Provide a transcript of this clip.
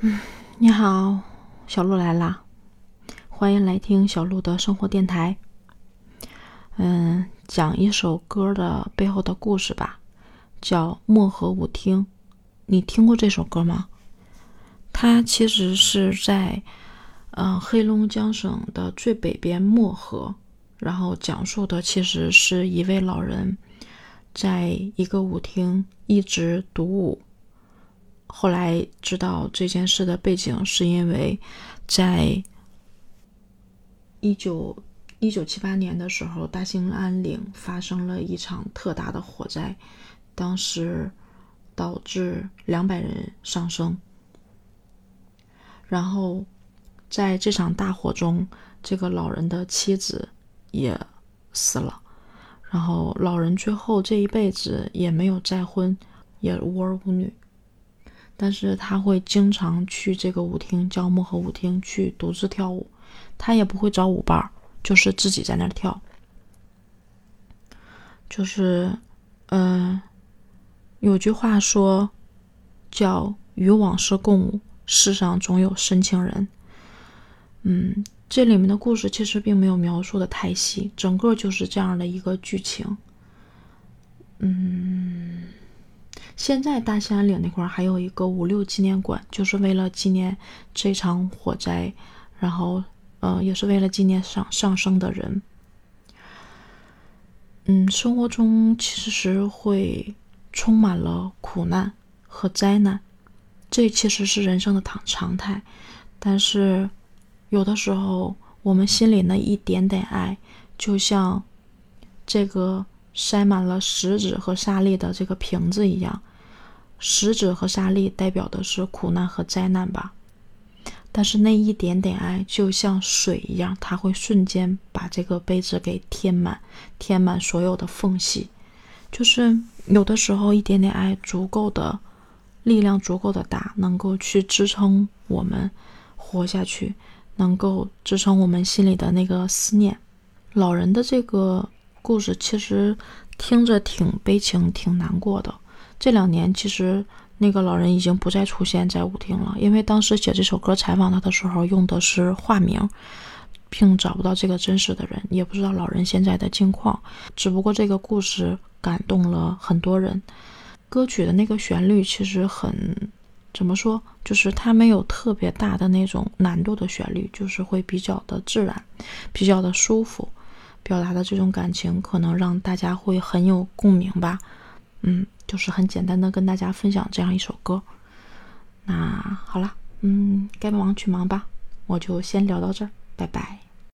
嗯，你好，小鹿来啦，欢迎来听小鹿的生活电台。嗯，讲一首歌的背后的故事吧，叫《漠河舞厅》。你听过这首歌吗？它其实是在嗯黑龙江省的最北边漠河，然后讲述的其实是一位老人在一个舞厅一直独舞。后来知道这件事的背景，是因为在一九一九七八年的时候，大兴安岭发生了一场特大的火灾，当时导致两百人丧生。然后在这场大火中，这个老人的妻子也死了。然后老人最后这一辈子也没有再婚，也无儿无女。但是他会经常去这个舞厅，叫漠河舞厅去独自跳舞，他也不会找舞伴，就是自己在那儿跳。就是，嗯，有句话说，叫与往事共舞，世上总有深情人。嗯，这里面的故事其实并没有描述的太细，整个就是这样的一个剧情。嗯。现在大兴安岭那块儿还有一个五六纪念馆，就是为了纪念这场火灾，然后，呃，也是为了纪念上上升的人。嗯，生活中其实会充满了苦难和灾难，这其实是人生的常常态。但是，有的时候我们心里那一点点爱，就像这个。塞满了石子和沙粒的这个瓶子一样，石子和沙粒代表的是苦难和灾难吧。但是那一点点爱就像水一样，它会瞬间把这个杯子给填满，填满所有的缝隙。就是有的时候，一点点爱足够的力量足够的大，能够去支撑我们活下去，能够支撑我们心里的那个思念。老人的这个。故事其实听着挺悲情、挺难过的。这两年，其实那个老人已经不再出现在舞厅了，因为当时写这首歌、采访他的时候用的是化名，并找不到这个真实的人，也不知道老人现在的境况。只不过这个故事感动了很多人。歌曲的那个旋律其实很怎么说，就是它没有特别大的那种难度的旋律，就是会比较的自然，比较的舒服。表达的这种感情，可能让大家会很有共鸣吧。嗯，就是很简单的跟大家分享这样一首歌。那好了，嗯，该忙去忙吧，我就先聊到这儿，拜拜。